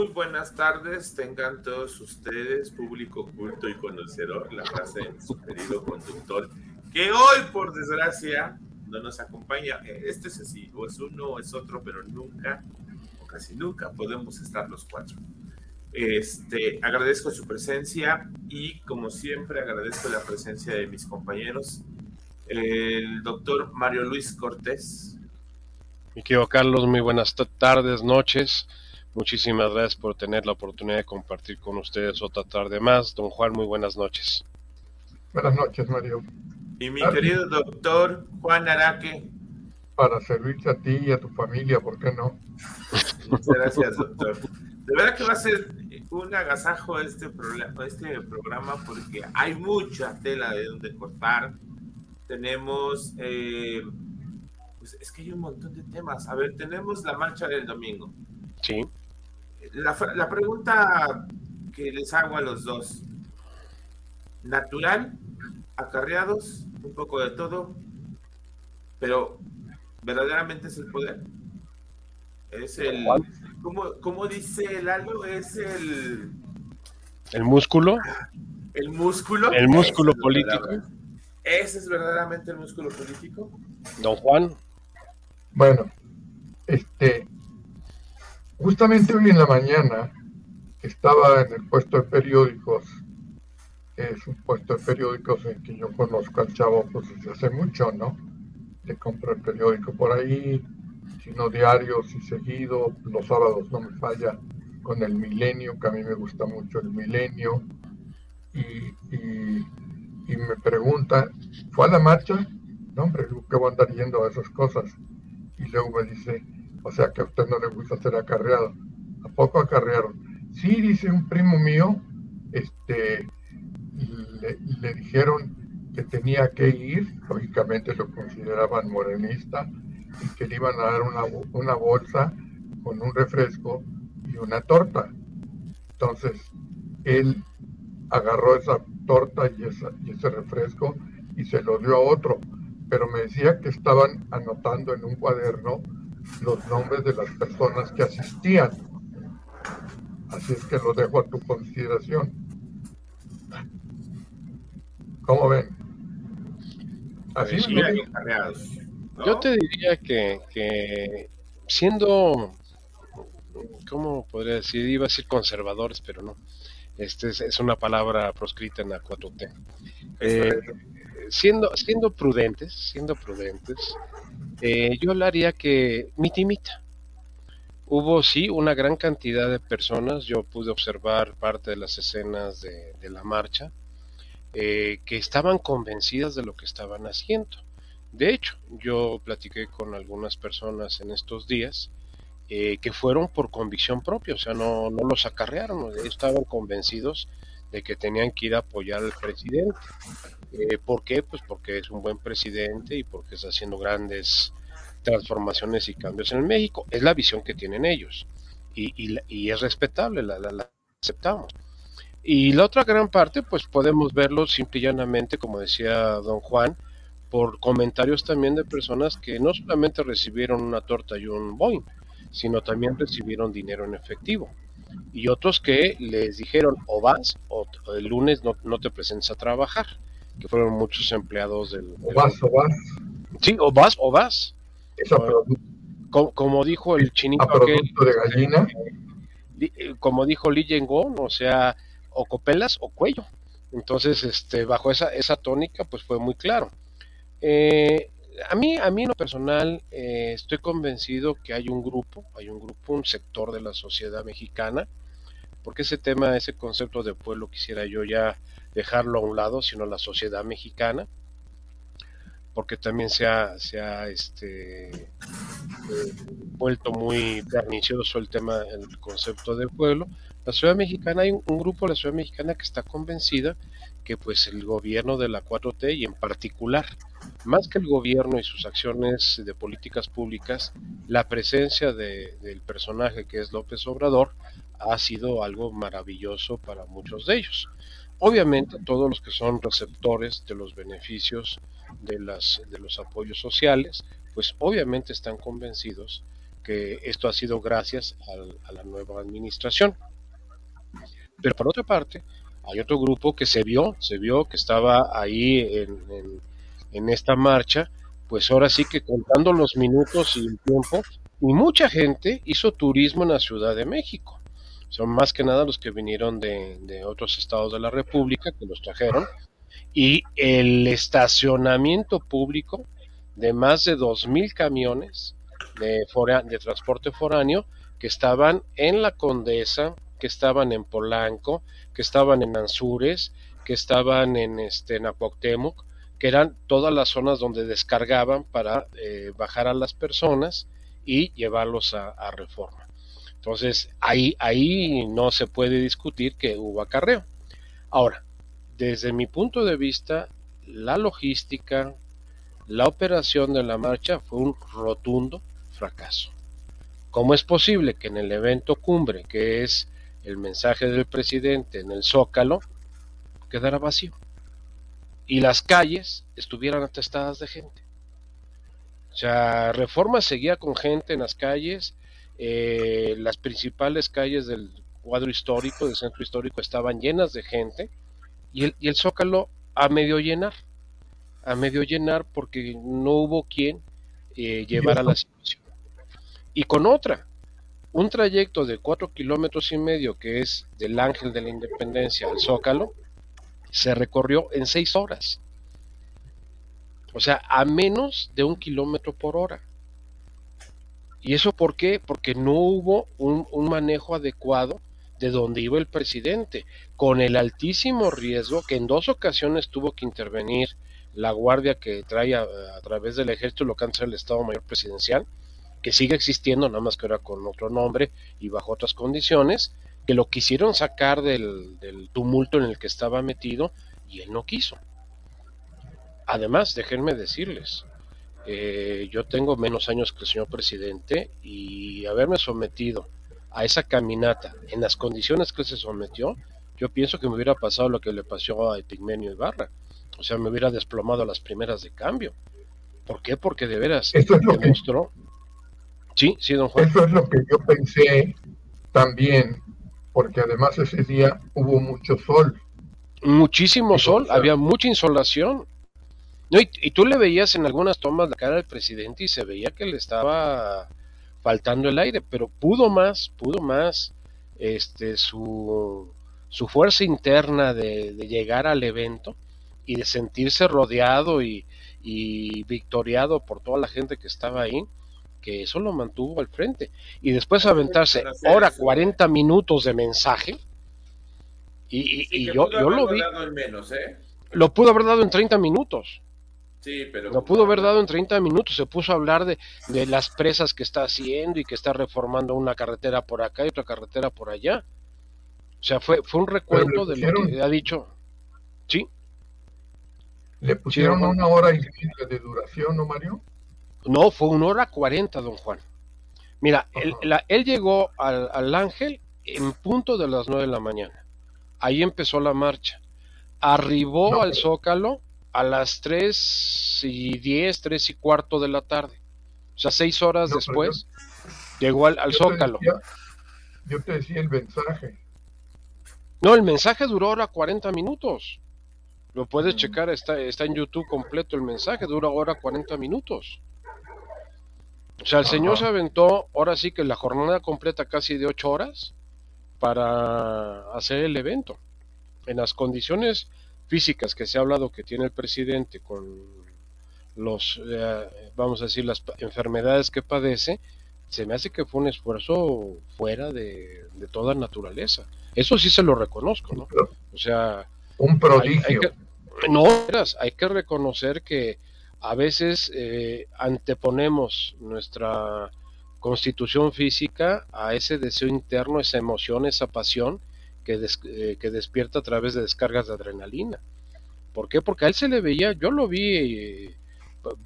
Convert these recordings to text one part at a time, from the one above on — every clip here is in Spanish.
Muy buenas tardes. Tengan todos ustedes, público culto y conocedor, la frase de su querido conductor, que hoy, por desgracia, no nos acompaña. Este es así, o es uno o es otro, pero nunca, o casi nunca, podemos estar los cuatro. Este, agradezco su presencia y, como siempre, agradezco la presencia de mis compañeros. El doctor Mario Luis Cortés. Mi querido Carlos, muy buenas tardes, noches. Muchísimas gracias por tener la oportunidad de compartir con ustedes otra tarde más. Don Juan, muy buenas noches. Buenas noches, Mario. Y mi querido doctor Juan Araque. Para servirte a ti y a tu familia, ¿por qué no? Muchas gracias, doctor. De verdad que va a ser un agasajo este, programa, este programa porque hay mucha tela de donde cortar. Tenemos, eh, pues es que hay un montón de temas. A ver, tenemos la marcha del domingo. Sí. La, la, pregunta que les hago a los dos, natural, acarreados, un poco de todo, pero verdaderamente es el poder. Es el, ¿cómo, cómo dice Lalo? Es el... El músculo. El músculo. El músculo político. ¿Ese es verdaderamente el músculo político? Don Juan. Bueno, este, Justamente hoy en la mañana estaba en el puesto de periódicos, es un puesto de periódicos en que yo conozco al chavo pues desde hace mucho, ¿no? De comprar periódico por ahí, sino diarios y seguido, los sábados no me falla, con el Milenio, que a mí me gusta mucho el Milenio, y, y me pregunta, ¿fue a la marcha? No, hombre, ¿qué voy a andar yendo a esas cosas? Y luego me dice, o sea que a usted no le gusta ser acarreado. ¿A poco acarrearon? Sí, dice un primo mío, este, le, dijeron que tenía que ir, lógicamente lo consideraban morenista, y que le iban a dar una, una bolsa con un refresco y una torta. Entonces, él agarró esa torta y, esa, y ese refresco y se lo dio a otro, pero me decía que estaban anotando en un cuaderno los nombres de las personas que asistían. Así es que lo dejo a tu consideración. ¿Cómo ven? Así Sí, ¿no? Yo te diría que, que siendo, ¿cómo podría decir? Iba a decir conservadores, pero no. Este es, es una palabra proscrita en la 4T. Eh, siendo, siendo prudentes, siendo prudentes, eh, yo hablaría que mitimita. Hubo sí una gran cantidad de personas, yo pude observar parte de las escenas de, de la marcha, eh, que estaban convencidas de lo que estaban haciendo. De hecho, yo platiqué con algunas personas en estos días eh, que fueron por convicción propia, o sea, no, no los acarrearon, estaban convencidos de que tenían que ir a apoyar al presidente. Eh, ¿Por qué? Pues porque es un buen presidente y porque está haciendo grandes transformaciones y cambios en México. Es la visión que tienen ellos y, y, y es respetable, la, aceptamos. Y la otra gran parte, pues podemos verlo simple y llanamente, como decía don Juan, por comentarios también de personas que no solamente recibieron una torta y un Boeing, sino también recibieron dinero en efectivo. Y otros que les dijeron o vas o el lunes no te presentes a trabajar, que fueron muchos empleados del... O vas, o vas. Sí, o vas, o vas. Eso, pero, como, como, dijo el chinito a producto de gallina. Eh, como dijo Li Yengon, o sea, o copelas o cuello. Entonces, este, bajo esa, esa tónica, pues fue muy claro. Eh, a mí, a mí en lo personal, eh, estoy convencido que hay un grupo, hay un grupo, un sector de la sociedad mexicana, porque ese tema, ese concepto de pueblo quisiera yo ya dejarlo a un lado, sino la sociedad mexicana, porque también se ha, se ha este, eh, vuelto muy pernicioso el tema, el concepto de pueblo. La ciudad mexicana, hay un, grupo de la ciudad mexicana que está convencida que pues el gobierno de la 4T y en particular, más que el gobierno y sus acciones de políticas públicas, la presencia de, del personaje que es López Obrador ha sido algo maravilloso para muchos de ellos. Obviamente todos los que son receptores de los beneficios de, las, de los apoyos sociales, pues obviamente están convencidos que esto ha sido gracias a la nueva administración. Pero por otra parte, hay otro grupo que se vio, se vio que estaba ahí en, en, esta marcha, pues ahora sí que contando los minutos y el tiempo, y mucha gente hizo turismo en la Ciudad de México. Son más que nada los que vinieron de, de otros estados de la República, que los trajeron, y el estacionamiento público de más de 2.000 camiones de, de transporte foráneo que estaban en la Condesa, que estaban en Polanco, que estaban en Anzures, que estaban en, este, en que eran todas las zonas donde descargaban para eh, bajar a las personas y llevarlos a, reforma. Entonces, ahí, ahí no se puede discutir que hubo acarreo. Ahora, desde mi punto de vista, la logística, la operación de la marcha fue un rotundo fracaso. ¿Cómo es posible que en el evento cumbre, que es el mensaje del presidente en el Zócalo, quedara vacío? Y las calles estuvieran atestadas de gente. O sea, Reforma seguía con gente en las calles, eh, las principales calles del cuadro histórico, del centro histórico, estaban llenas de gente, y el, y el Zócalo a medio llenar, a medio llenar porque no hubo quien eh, llevara la situación. Y con otra, un trayecto de cuatro kilómetros y medio que es del Ángel de la Independencia al Zócalo, se recorrió en seis horas. O sea, a menos de un kilómetro por hora. ¿Y eso por qué? Porque no hubo un, un manejo adecuado de donde iba el presidente, con el altísimo riesgo que en dos ocasiones tuvo que intervenir la guardia que trae a, través del ejército lo que antes el Estado Mayor Presidencial, que sigue existiendo, nada más que ahora con otro nombre y bajo otras condiciones, que lo quisieron sacar del, del tumulto en el que estaba metido y él no quiso. Además, déjenme decirles, eh, yo tengo menos años que el señor presidente y haberme sometido a esa caminata en las condiciones que se sometió, yo pienso que me hubiera pasado lo que le pasó a Epigmenio Ibarra. O sea, me hubiera desplomado a las primeras de cambio. ¿Por qué? Porque de veras Eso es lo demostró. Sí, sí, don Juan. Eso es lo que yo pensé también, porque además ese día hubo mucho sol. Muchísimo sol, había mucha insolación. No, y, y, tú le veías en algunas tomas la cara del presidente y se veía que le estaba faltando el aire, pero pudo más, pudo más este, su, su fuerza interna de, de, llegar al evento y de sentirse rodeado y, y, victoriado por toda la gente que estaba ahí, que eso lo mantuvo al frente. Y después aventarse hora 40 minutos de mensaje, y, y, y yo, yo lo vi. Menos, ¿eh? Lo pudo haber dado en 30 minutos. Sí, pero... Lo pudo haber dado en 30 minutos, se puso a hablar de, de, las presas que está haciendo y que está reformando una carretera por acá y otra carretera por allá. O sea, fue, fue un recuento de lo que ha dicho. ¿Sí? ¿Le pusieron sí, una hora y media de duración, no, Mario? No, fue una hora cuarenta, don Juan. Mira, él, la, él, llegó al, al Ángel en punto de las nueve de la mañana. Ahí empezó la marcha. Arribó no, al pero... Zócalo a las 3 y 10, 3 y cuarto de la tarde. O sea, seis horas no, después yo, llegó al, al yo Zócalo. Te decía, yo te decía el mensaje. No, el mensaje duró ahora 40 minutos. Lo puedes checar, está, está en YouTube completo el mensaje, dura ahora 40 minutos. O sea, el Ajá. señor se aventó ahora sí que la jornada completa casi de 8 horas para hacer el evento. En las condiciones físicas que se ha hablado que tiene el presidente con los, eh, vamos a decir, las enfermedades que padece, se me hace que fue un esfuerzo fuera de, de toda naturaleza. Eso sí se lo reconozco, ¿no? O sea, un prodigio. Hay, hay que, no, hay que reconocer que a veces eh, anteponemos nuestra constitución física a ese deseo interno, esa emoción, esa pasión, que, eh, que despierta a través de descargas de adrenalina. ¿Por qué? Porque a él se le veía, yo lo vi,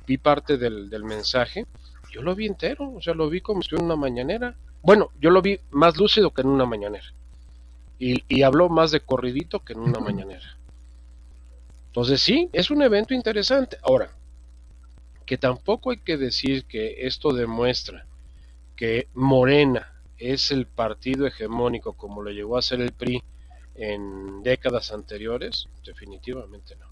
vi parte del, del mensaje, yo lo vi entero, o sea, lo vi como si en una mañanera. Bueno, yo lo vi más lúcido que en una mañanera. Y, y habló más de corridito que en una mañanera. Entonces sí, es un evento interesante. Ahora, que tampoco hay que decir que esto demuestra que Morena es el partido hegemónico como lo llegó a ser el PRI en décadas anteriores, definitivamente no.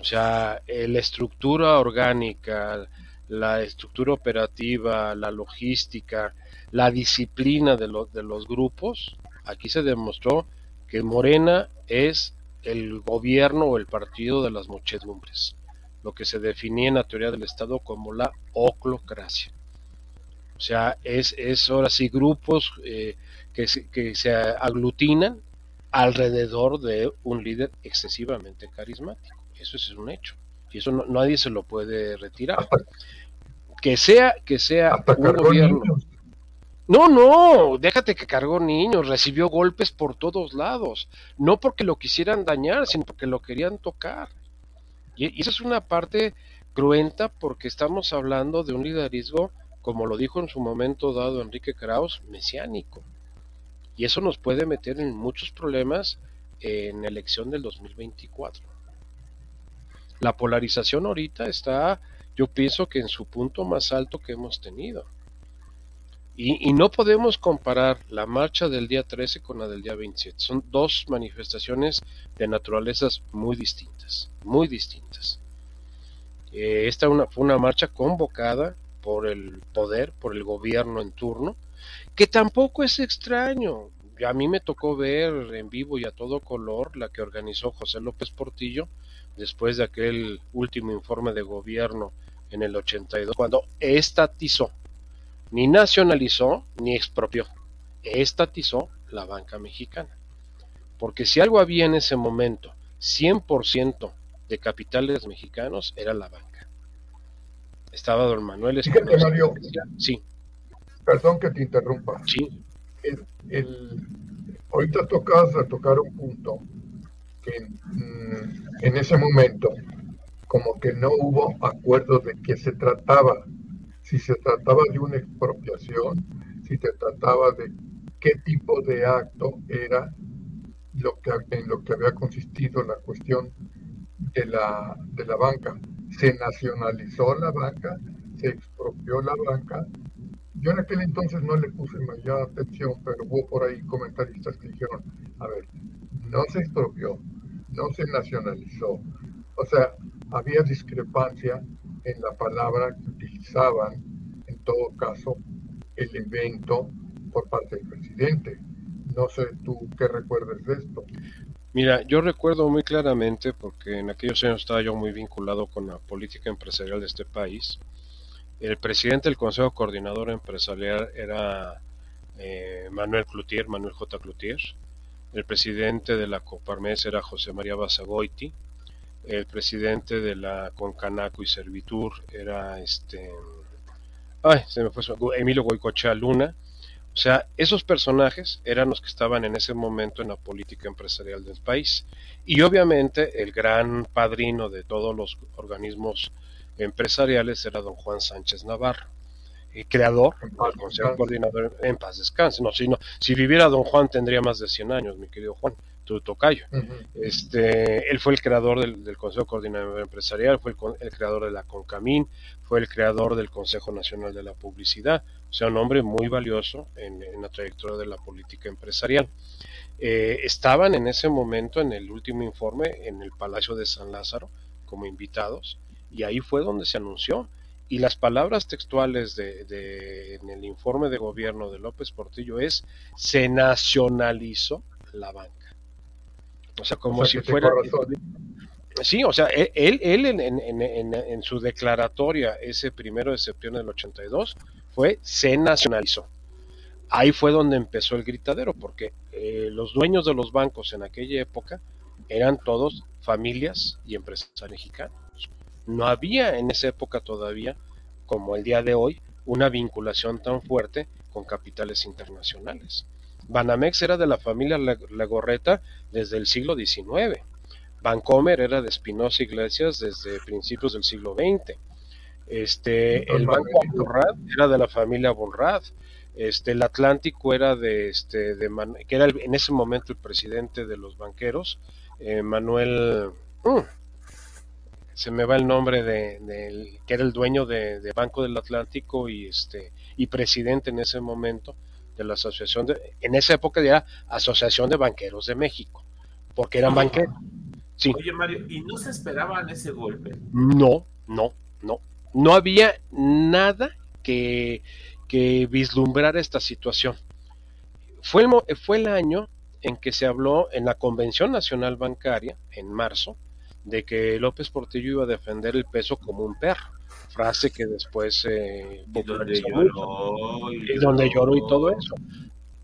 O sea, la estructura orgánica, la estructura operativa, la logística, la disciplina de, de los grupos, aquí se demostró que Morena es el gobierno o el partido de las muchedumbres, lo que se definía en la teoría del Estado como la oclocracia. O sea, es, es ahora sí grupos eh, que, se, que se aglutinan alrededor de un líder excesivamente carismático. Eso es un hecho. Y eso nadie se lo puede retirar. Que sea, que sea un gobierno. No, no, déjate que cargó niños, recibió golpes por todos lados, no porque lo quisieran dañar, sino porque lo querían tocar. Y, y esa es una parte cruenta porque estamos hablando de un liderazgo como lo dijo en su momento dado Enrique Kraus, mesiánico. Y eso nos puede meter en muchos problemas en elección del 2024. La polarización ahorita está, yo pienso que en su punto más alto que hemos tenido. Y, y, no podemos comparar la marcha del día 13 con la del día 27. Son dos manifestaciones de naturalezas muy distintas, muy distintas. Eh, esta una, fue una marcha convocada por el poder, por el gobierno en turno, que tampoco es extraño. A mí me tocó ver en vivo y a todo color la que organizó José López Portillo después de aquel último informe de gobierno en el 82, cuando estatizó, ni nacionalizó ni expropió, estatizó la banca mexicana. Porque si algo había en ese momento, 100% de capitales mexicanos era la banca estaba don Manuel Fíjate, Mario, Sí. Perdón que te interrumpa. Sí. El, ahorita tocas a tocar un punto que mm, en ese momento como que no hubo acuerdo de qué se trataba, si se trataba de una expropiación, si se trataba de qué tipo de acto era lo que, en lo que había consistido la cuestión de la, de la banca se nacionalizó la banca, se expropió la banca. Yo en aquel entonces no le puse mayor atención, pero hubo por ahí comentaristas que dijeron, a ver, no se expropió, no se nacionalizó. O sea, había discrepancia en la palabra que utilizaban, en todo caso, el evento por parte del presidente. No sé tú qué recuerdes de esto. Mira, yo recuerdo muy claramente, porque en aquellos años estaba yo muy vinculado con la política empresarial de este país, el presidente del Consejo Coordinador Empresarial era eh, Manuel Cloutier, Manuel J. Cloutier, el presidente de la Coparmes era José María Basagoiti, el presidente de la Concanaco y Servitur era este, ay, se me fue Emilio Goicochea Luna, o sea, esos personajes eran los que estaban en ese momento en la política empresarial del país. Y obviamente el gran padrino de todos los organismos empresariales era don Juan Sánchez Navarro, el creador del Consejo Coordinador en paz descanse. No, si, no, si viviera don Juan tendría más de 100 años, mi querido Juan tu tocayo. este, él fue el creador del, Consejo Coordinador Empresarial, fue el, creador de la CONCAMIN, fue el creador del Consejo Nacional de la Publicidad, sea, un hombre muy valioso en, la trayectoria de la política empresarial. Eh, estaban en ese momento, en el último informe, en el Palacio de San Lázaro como invitados, y ahí fue donde se anunció. Y las palabras textuales de, en el informe de gobierno de López Portillo es, se nacionalizó la banca. O sea, como si fuera... Sí, o sea, él, él en, en, en, en, su declaratoria ese primero de septiembre del 82 fue, se nacionalizó. Ahí fue donde empezó el gritadero, porque eh, los dueños de los bancos en aquella época eran todos familias y empresas mexicanas. No había en esa época todavía, como el día de hoy, una vinculación tan fuerte con capitales internacionales. Banamex era de la familia Legorreta desde el siglo XIX. Bancomer era de Espinosa Iglesias desde principios del siglo XX. Este, el Banco Bonrad era de la familia Bonrad. Este, el Atlántico era de, este, de que era en ese momento el presidente de los banqueros, eh, Manuel, uh, se me va el nombre de, que era el dueño de, Banco del Atlántico y este y presidente en ese momento de la asociación de, en esa época era Asociación de Banqueros de México, porque eran banqueros. Sí. Oye Mario, ¿y no se esperaban ese golpe? No, no, no. No había nada que, que vislumbrar esta situación. Fue el, fue el año en que se habló en la Convención Nacional Bancaria, en marzo, de que López Portillo iba a defender el peso como un perro, frase que después eh, donde lloró, y, donde lloró y todo eso.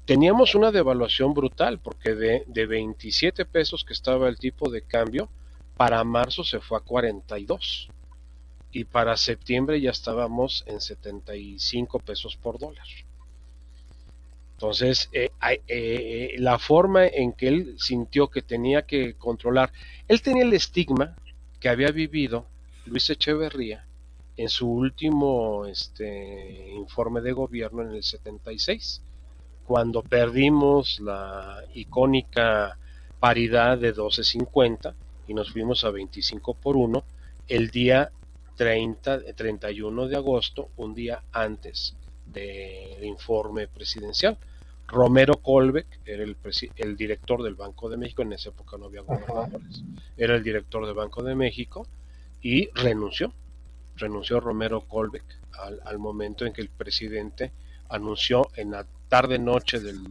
Teníamos una devaluación brutal, porque de, de 27 pesos que estaba el tipo de cambio, para marzo se fue a 42 y para septiembre ya estábamos en 75 pesos por dólar. Entonces, eh, eh, la forma en que él sintió que tenía que controlar, él tenía el estigma que había vivido Luis Echeverría en su último este, informe de gobierno en el 76, cuando perdimos la icónica paridad de 12.50 y nos fuimos a 25 por 1 el día 30, 31 de agosto, un día antes del informe presidencial. Romero Colbeck era el, el, director del Banco de México, en esa época no había gobernadores, era el director del Banco de México y renunció, renunció Romero Colbeck al, al momento en que el presidente anunció en la tarde-noche del,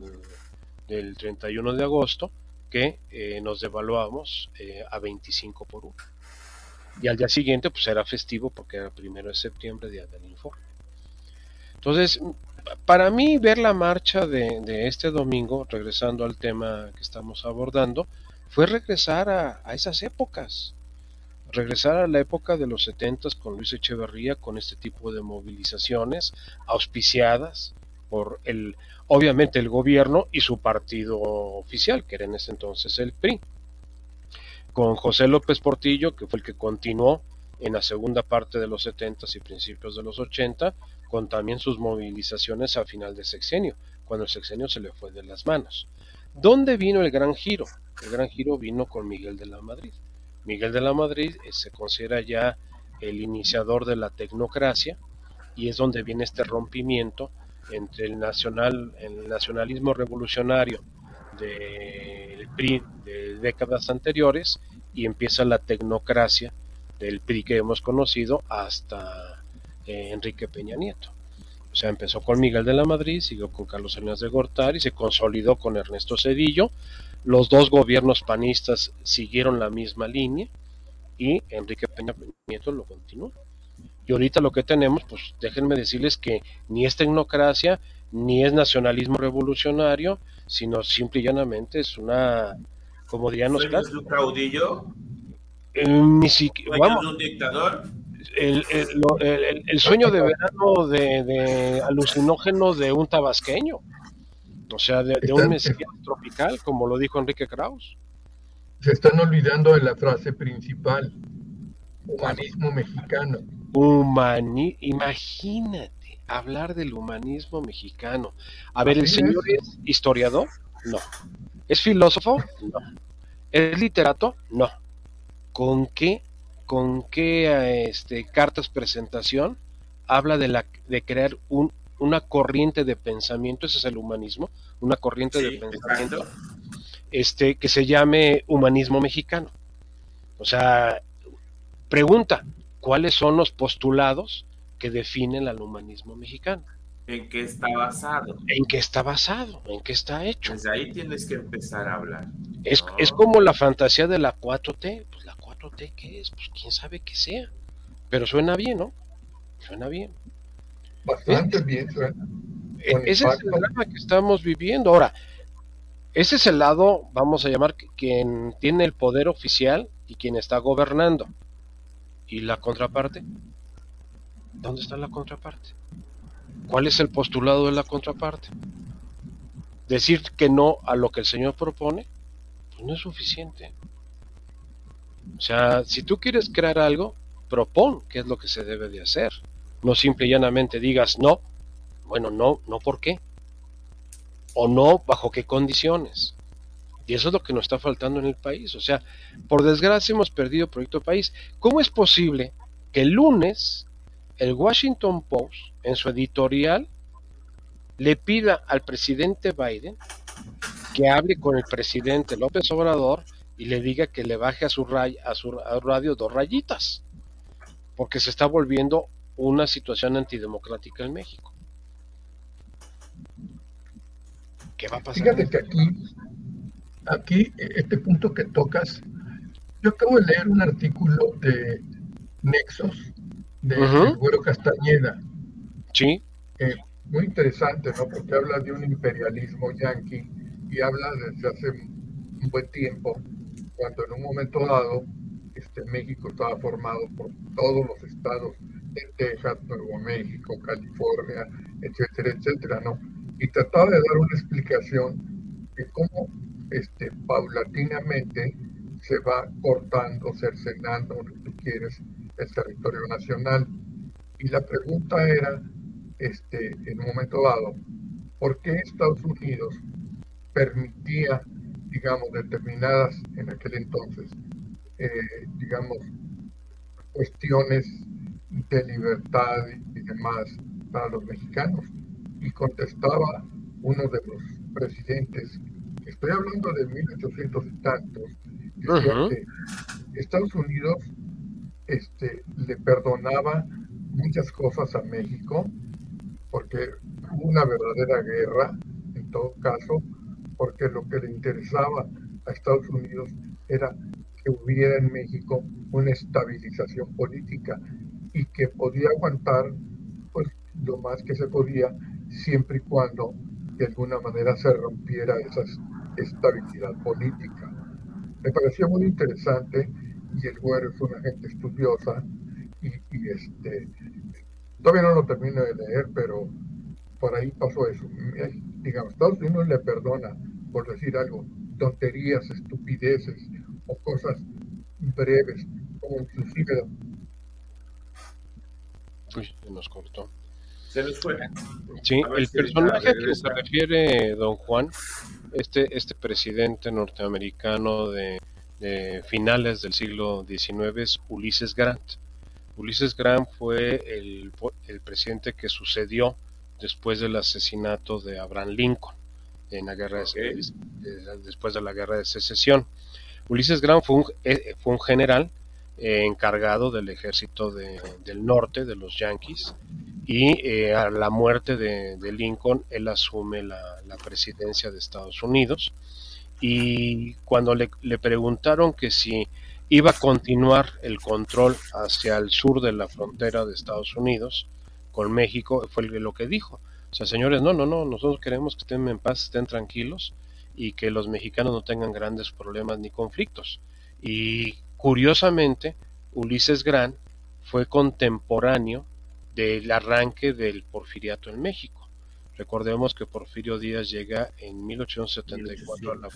del 31 de agosto que eh, nos devaluamos eh, a 25 por 1 y al día siguiente pues era festivo porque era primero de septiembre, día del informe. Entonces, para mí ver la marcha de, este domingo, regresando al tema que estamos abordando, fue regresar a, esas épocas, regresar a la época de los 70 con Luis Echeverría, con este tipo de movilizaciones auspiciadas por el, obviamente el gobierno y su partido oficial, que era en ese entonces el PRI con José López Portillo, que fue el que continuó en la segunda parte de los 70 y principios de los 80, con también sus movilizaciones a final de sexenio, cuando el sexenio se le fue de las manos. ¿Dónde vino el gran giro? El gran giro vino con Miguel de la Madrid. Miguel de la Madrid eh, se considera ya el iniciador de la tecnocracia y es donde viene este rompimiento entre el, nacional, el nacionalismo revolucionario del PRI de décadas anteriores y empieza la tecnocracia del PRI que hemos conocido hasta eh, Enrique Peña Nieto. O sea, empezó con Miguel de la Madrid, siguió con Carlos Salinas de Gortari, se consolidó con Ernesto Cedillo. Los dos gobiernos panistas siguieron la misma línea y Enrique Peña Nieto lo continuó. Y ahorita lo que tenemos, pues déjenme decirles que ni es tecnocracia, ni es nacionalismo revolucionario, sino simple y llanamente es una, como dirían los un caudillo? Eh, ni siquiera, un dictador? El, el, sueño de verano de, alucinógeno de un tabasqueño, o sea, de, un mesías tropical, como lo dijo Enrique Kraus. Se están olvidando de la frase principal, humanismo mexicano. Humani imagínate hablar del humanismo mexicano. A ver, ¿el señor es historiador? No. ¿Es filósofo? No. ¿Es literato? No. ¿Con qué, con qué este, cartas presentación habla de, la, de crear un, una corriente de pensamiento? Ese es el humanismo, una corriente de pensamiento este, que se llame humanismo mexicano. O sea, pregunta, ¿cuáles son los postulados que definen al humanismo mexicano. ¿En qué está basado? ¿En qué está basado? ¿En qué está hecho? Desde ahí tienes que empezar a hablar. Es, es como la fantasía de la 4T. Pues la 4T, ¿qué es? Pues quién sabe qué sea. Pero suena bien, ¿no? Suena bien. Bastante bien suena. E, ese es el drama que estamos viviendo. Ahora, ese es el lado, vamos a llamar, quien tiene el poder oficial y quien está gobernando. ¿Y la contraparte? ¿Dónde está la contraparte? ¿Cuál es el postulado de la contraparte? decir que no a lo que el Señor propone, pues no es suficiente. O sea, si tú quieres crear algo, propón qué es lo que se debe de hacer. No simple y llanamente digas no. Bueno, no, no por qué. O no bajo qué condiciones. Y eso es lo que nos está faltando en el país. O sea, por desgracia hemos perdido Proyecto País. ¿Cómo es posible que el lunes el Washington Post, en su editorial, le pida al presidente Biden que hable con el presidente López Obrador y le diga que le baje a su, a su radio dos rayitas, porque se está volviendo una situación antidemocrática en México. ¿Qué va a pasar? Fíjate que aquí, aquí, este punto que tocas, yo acabo de leer un artículo de Nexos, de Güero Castañeda. Sí. Eh, muy interesante, ¿no? Porque habla de un imperialismo yanqui y habla desde hace un buen tiempo, cuando en un momento dado este, México estaba formado por todos los estados de Texas, Nuevo México, California, etcétera, etcétera, ¿no? Y trataba de dar una explicación de cómo este, paulatinamente se va cortando, cercenando, lo que tú quieres, el territorio nacional. Y la pregunta era, este, en un momento dado, ¿por qué Estados Unidos permitía, digamos, determinadas, en aquel entonces, eh, digamos, cuestiones de libertad y demás para los mexicanos? Y contestaba uno de los presidentes, estoy hablando de 1800 y tantos, que Estados Unidos este, le perdonaba muchas cosas a México, porque una verdadera guerra, en todo caso, porque lo que le interesaba a Estados Unidos era que hubiera en México una estabilización política y que podía aguantar pues lo más que se podía siempre y cuando de alguna manera se rompiera esa estabilidad política. Me pareció muy interesante y el güero es una gente estudiosa y, este todavía no lo termino de leer, pero por ahí pasó eso. Digamos, Estados Unidos le perdona, por decir algo, tonterías, estupideces o cosas breves, como inclusive... Uy, se nos cortó. Se nos fue. Sí, el personaje a que se refiere don Juan, este, este presidente norteamericano de de finales del siglo XIX es Ulises Grant. Ulises Grant fue el, presidente que sucedió después del asesinato de Abraham Lincoln en la guerra después de la guerra de secesión. Ulises Grant fue un, eh, fue un general eh, encargado del ejército del norte de los Yankees y eh, a la muerte de, Lincoln él asume la, la presidencia de Estados Unidos y cuando le, preguntaron que si iba a continuar el control hacia el sur de la frontera de Estados Unidos con México, fue lo que dijo. O sea, señores, no, no, no, nosotros queremos que estén en paz, estén tranquilos y que los mexicanos no tengan grandes problemas ni conflictos. Y curiosamente, Ulises Gran fue contemporáneo del arranque del porfiriato en México. Recordemos que Porfirio Díaz llega en 1874 a la,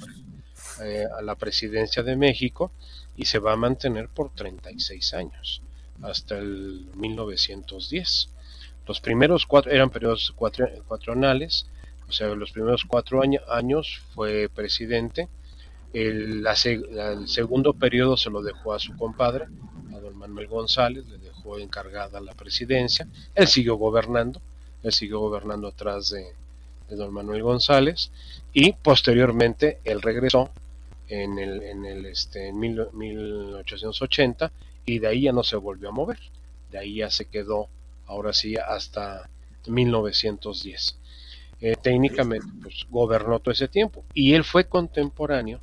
eh, a la presidencia de México y se va a mantener por 36 años, hasta el 1910. Los primeros cuatro eran periodos cuatro, cuatronales, o sea, los primeros cuatro años fue presidente. El, el, segundo periodo se lo dejó a su compadre, a don Manuel González, le dejó encargada la presidencia. Él siguió gobernando, él siguió gobernando atrás de, don Manuel González y posteriormente él regresó en el, en el este, en 1880 y de ahí ya no se volvió a mover, de ahí ya se quedó ahora sí hasta 1910. Eh, técnicamente pues gobernó todo ese tiempo y él fue contemporáneo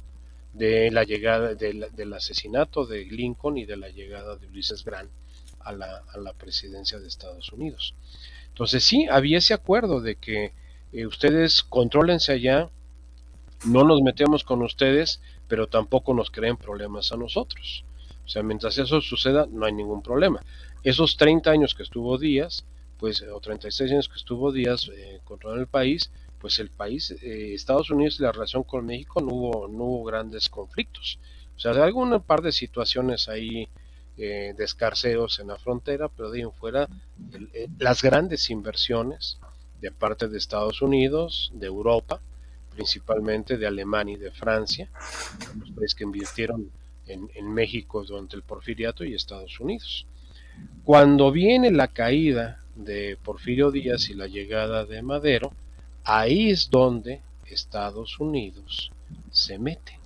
de la llegada del asesinato de Lincoln y de la llegada de Ulises Grant a la, a la presidencia de Estados Unidos. Entonces sí, había ese acuerdo de que eh, ustedes contrólense allá, no nos metemos con ustedes, pero tampoco nos creen problemas a nosotros. O sea, mientras eso suceda, no hay ningún problema. Esos 30 años que estuvo Díaz, pues, o 36 años que estuvo Díaz eh, controlando el país, pues el país, eh, Estados Unidos y la relación con México no hubo, no hubo grandes conflictos. O sea, hay algún par de situaciones ahí eh, de escarceos en la frontera, pero de ahí en fuera eh, las grandes inversiones de parte de Estados Unidos, de Europa, principalmente de Alemania y de Francia, los países que invirtieron en, en México durante el porfiriato y Estados Unidos. Cuando viene la caída de Porfirio Díaz y la llegada de Madero, ahí es donde Estados Unidos se mete.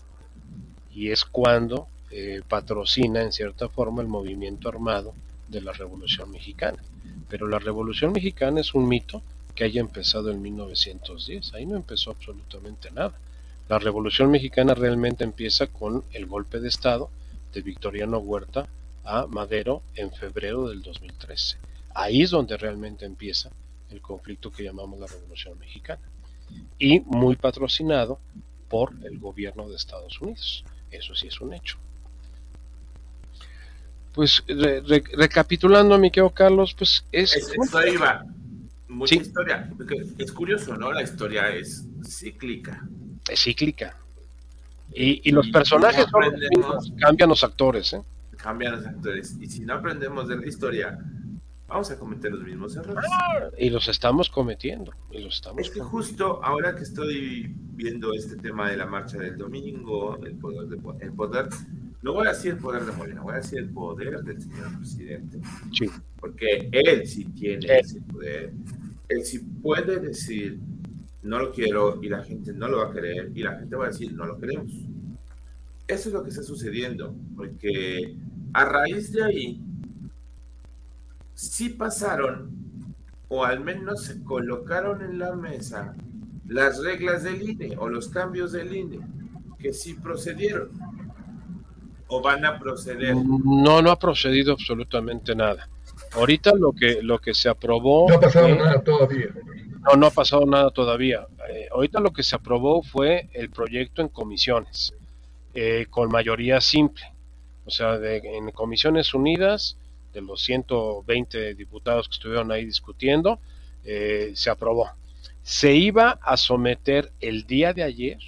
Y es cuando eh, patrocina en cierta forma el movimiento armado de la Revolución Mexicana. Pero la Revolución Mexicana es un mito que haya empezado en 1910. Ahí no empezó absolutamente nada. La Revolución Mexicana realmente empieza con el golpe de Estado de Victoriano Huerta a Madero en febrero del 2013. Ahí es donde realmente empieza el conflicto que llamamos la Revolución Mexicana. Y muy patrocinado por el gobierno de Estados Unidos. Eso sí es un hecho. Pues recapitulando, mi querido Carlos, pues es... es esto iba. Mucha historia. Es curioso, ¿no? La historia es cíclica. Es cíclica. Y, los personajes cambian los actores, ¿eh? Cambian los actores. Y si no aprendemos de la historia, vamos a cometer los mismos errores. y los estamos cometiendo. Y los estamos es que justo ahora que estoy viendo este tema de la marcha del domingo, el poder, de, el poder no voy a decir el poder de Morena, voy a decir el poder del señor presidente. Sí. Porque él sí tiene ese poder. Él sí puede decir, no lo quiero, y la gente no lo va a querer, y la gente va a decir, no lo queremos. Eso es lo que está sucediendo, porque a raíz de ahí, sí pasaron, o al menos se colocaron en la mesa, las reglas del INE o los cambios del INE, que sí procedieron. ¿O van a proceder? No, no ha procedido absolutamente nada. Ahorita lo que, lo que se aprobó... No ha pasado nada todavía. No, no ha pasado nada todavía. Eh, ahorita lo que se aprobó fue el proyecto en comisiones, eh, con mayoría simple. O sea, de, en comisiones unidas, de los 120 diputados que estuvieron ahí discutiendo, eh, se aprobó. Se iba a someter el día de ayer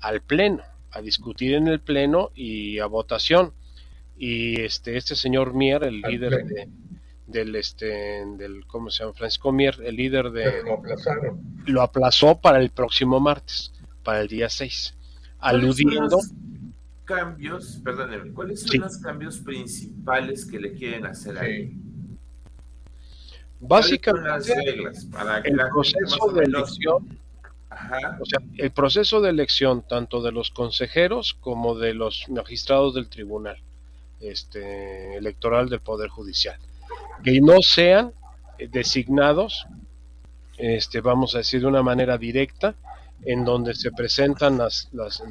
al Pleno, a discutir en el Pleno y a votación. Y este, este señor Mier, el líder de, del este del cómo se llama Francisco Mier, el líder de lo, lo aplazó para el próximo martes, para el día 6, aludiendo cambios, perdóneme, ¿cuáles son los cambios principales que le quieren hacer ahí? Básicamente, el proceso de elección, o sea, el proceso de elección tanto de los consejeros como de los magistrados del tribunal este, electoral del Poder Judicial, que no sean designados, este, vamos a decir de una manera directa, en donde se presentan las, las,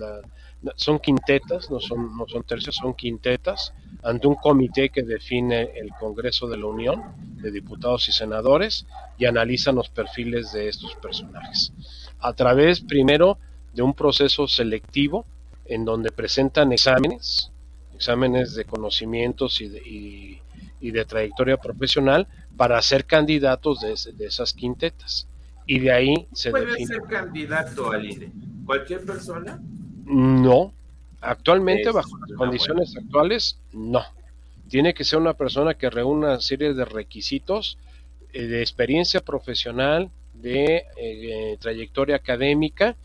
son quintetas, no son, no son tercios, son quintetas, ante un comité que define el Congreso de la Unión de Diputados y Senadores y analizan los perfiles de estos personajes. A través, primero, de un proceso selectivo en donde presentan exámenes, exámenes de conocimientos y de, y, de trayectoria profesional para ser candidatos de, de esas quintetas. Y de ahí se ¿Puede ser candidato al INE? ¿Cualquier persona? No, actualmente bajo las condiciones actuales, no. Tiene que ser una persona que reúna una serie de requisitos eh, de experiencia profesional, de eh, trayectoria académica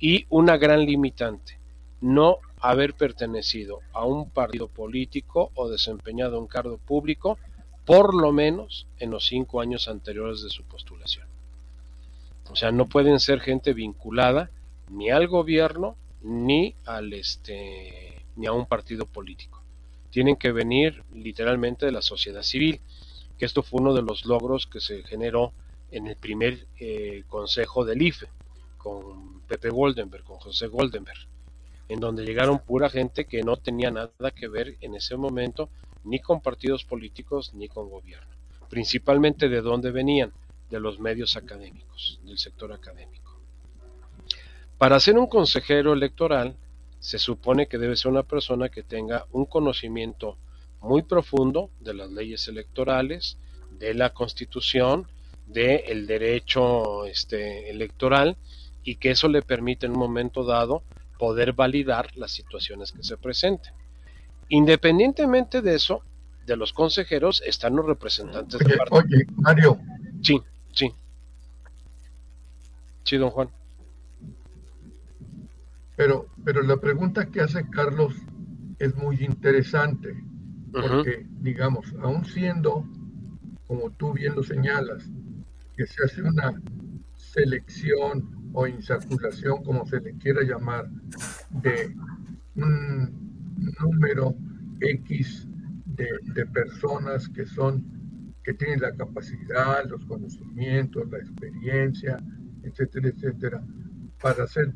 y una gran limitante, no haber pertenecido a un partido político o desempeñado un cargo público por lo menos en los cinco años anteriores de su postulación. O sea, no pueden ser gente vinculada ni al gobierno ni al este ni a un partido político. Tienen que venir literalmente de la sociedad civil, que esto fue uno de los logros que se generó en el primer eh, consejo del IFE, con Pepe Goldenberg, con José Goldenberg, en donde llegaron pura gente que no tenía nada que ver en ese momento ni con partidos políticos ni con gobierno. Principalmente de dónde venían, de los medios académicos, del sector académico. Para ser un consejero electoral, se supone que debe ser una persona que tenga un conocimiento muy profundo de las leyes electorales, de la constitución, del derecho este, electoral y que eso le permite en un momento dado poder validar las situaciones que se presenten. Independientemente de eso, de los consejeros están los representantes de partido. Oye, Mario. Sí, sí. Sí, don Juan. Pero, pero la pregunta que hace Carlos es muy interesante, porque, digamos, aún siendo, como tú bien lo señalas, que se hace una selección o insaculación, como se le quiera llamar, de un número X de, personas que son, que tienen la capacidad, los conocimientos, la experiencia, etcétera, etcétera, para ser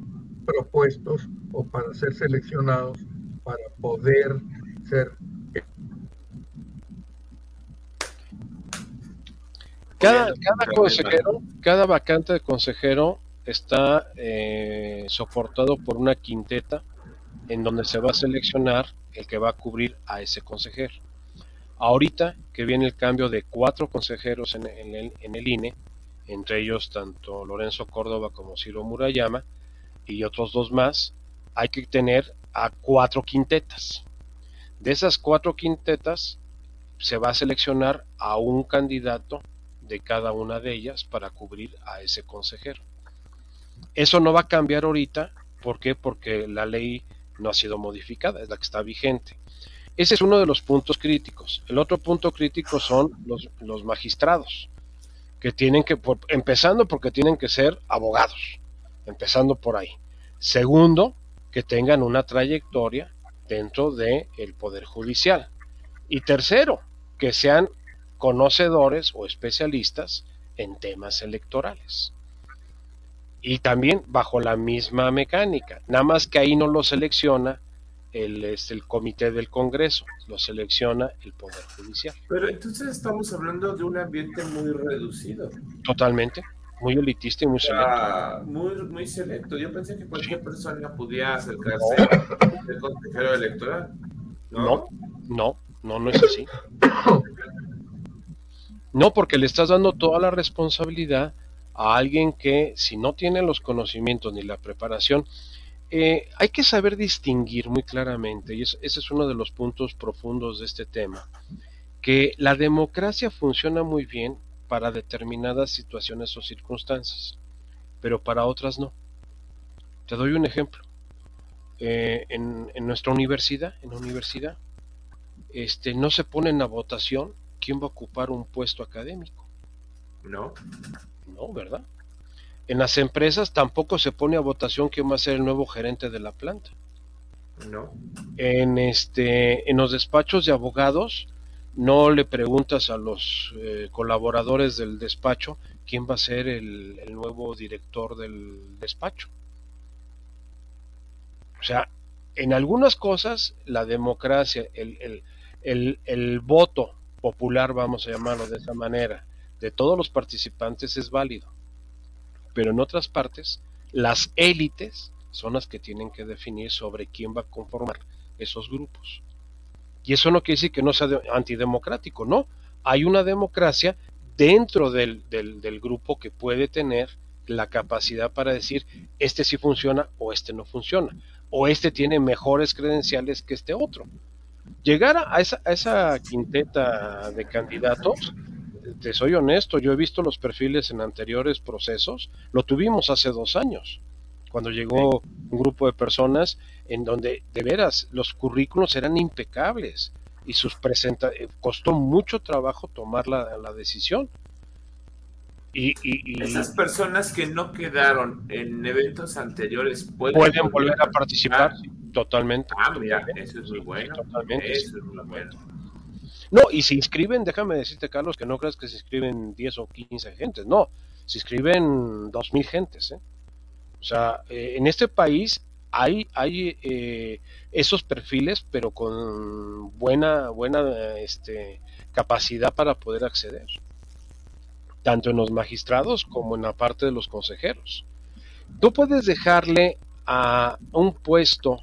propuestos o para ser seleccionados para poder ser cada, cada consejero, cada vacante de consejero está eh, soportado por una quinteta en donde se va a seleccionar el que va a cubrir a ese consejero. Ahorita que viene el cambio de cuatro consejeros en, el, en el INE, entre ellos tanto Lorenzo Córdoba como Ciro Murayama y otros dos más, hay que tener a cuatro quintetas. De esas cuatro quintetas se va a seleccionar a un candidato de cada una de ellas para cubrir a ese consejero. Eso no va a cambiar ahorita, ¿por qué? Porque la ley no ha sido modificada, es la que está vigente. Ese es uno de los puntos críticos. El otro punto crítico son los, los magistrados, que tienen que, empezando porque tienen que ser abogados, empezando por ahí. Segundo, que tengan una trayectoria dentro del el Poder Judicial. Y tercero, que sean conocedores o especialistas en temas electorales y también bajo la misma mecánica, nada más que ahí no lo selecciona el, es el comité del Congreso, lo selecciona el Poder Judicial. Pero entonces estamos hablando de un ambiente muy reducido. Totalmente, muy elitista y muy selecto. Muy, muy selecto. Yo pensé que cualquier persona podía acercarse al consejero electoral. ¿no? no, no, no es así. No, porque le estás dando toda la responsabilidad a alguien que si no tiene los conocimientos ni la preparación, eh, hay que saber distinguir muy claramente, y ese es uno de los puntos profundos de este tema, que la democracia funciona muy bien para determinadas situaciones o circunstancias, pero para otras no. Te doy un ejemplo. Eh, en, en, nuestra universidad, en la universidad, este, no se ponen a votación quién va a ocupar un puesto académico. No. No, ¿verdad? En las empresas tampoco se pone a votación quién va a ser el nuevo gerente de la planta. No. En este, en los despachos de abogados, no le preguntas a los eh, colaboradores del despacho quién va a ser el, nuevo director del despacho. O sea, en algunas cosas la democracia, el, el voto popular, vamos a llamarlo de esa manera, de todos los participantes es válido. Pero en otras partes, las élites son las que tienen que definir sobre quién va a conformar esos grupos. Y eso no quiere decir que no sea antidemocrático, no. Hay una democracia dentro del, del, grupo que puede tener la capacidad para decir este sí funciona o este no funciona, o este tiene mejores credenciales que este otro. Llegar a esa, a esa quinteta de candidatos te soy honesto, yo he visto los perfiles en anteriores procesos, lo tuvimos hace dos años, cuando llegó un grupo de personas en donde de veras los currículos eran impecables y sus presenta eh, costó mucho trabajo tomar la, la decisión. Y, y, esas personas que no quedaron en eventos anteriores pueden, volver, a participar, totalmente. Ah, mira, eso es muy bueno. Totalmente. Eso es muy bueno. No, y se inscriben, déjame decirte, Carlos, que no creas que se inscriben 10 o 15 gentes, no, se inscriben 2.000 gentes. ¿eh? O sea, eh, en este país hay, hay eh, esos perfiles, pero con buena, buena este, capacidad para poder acceder, tanto en los magistrados como en la parte de los consejeros. Tú puedes dejarle a un puesto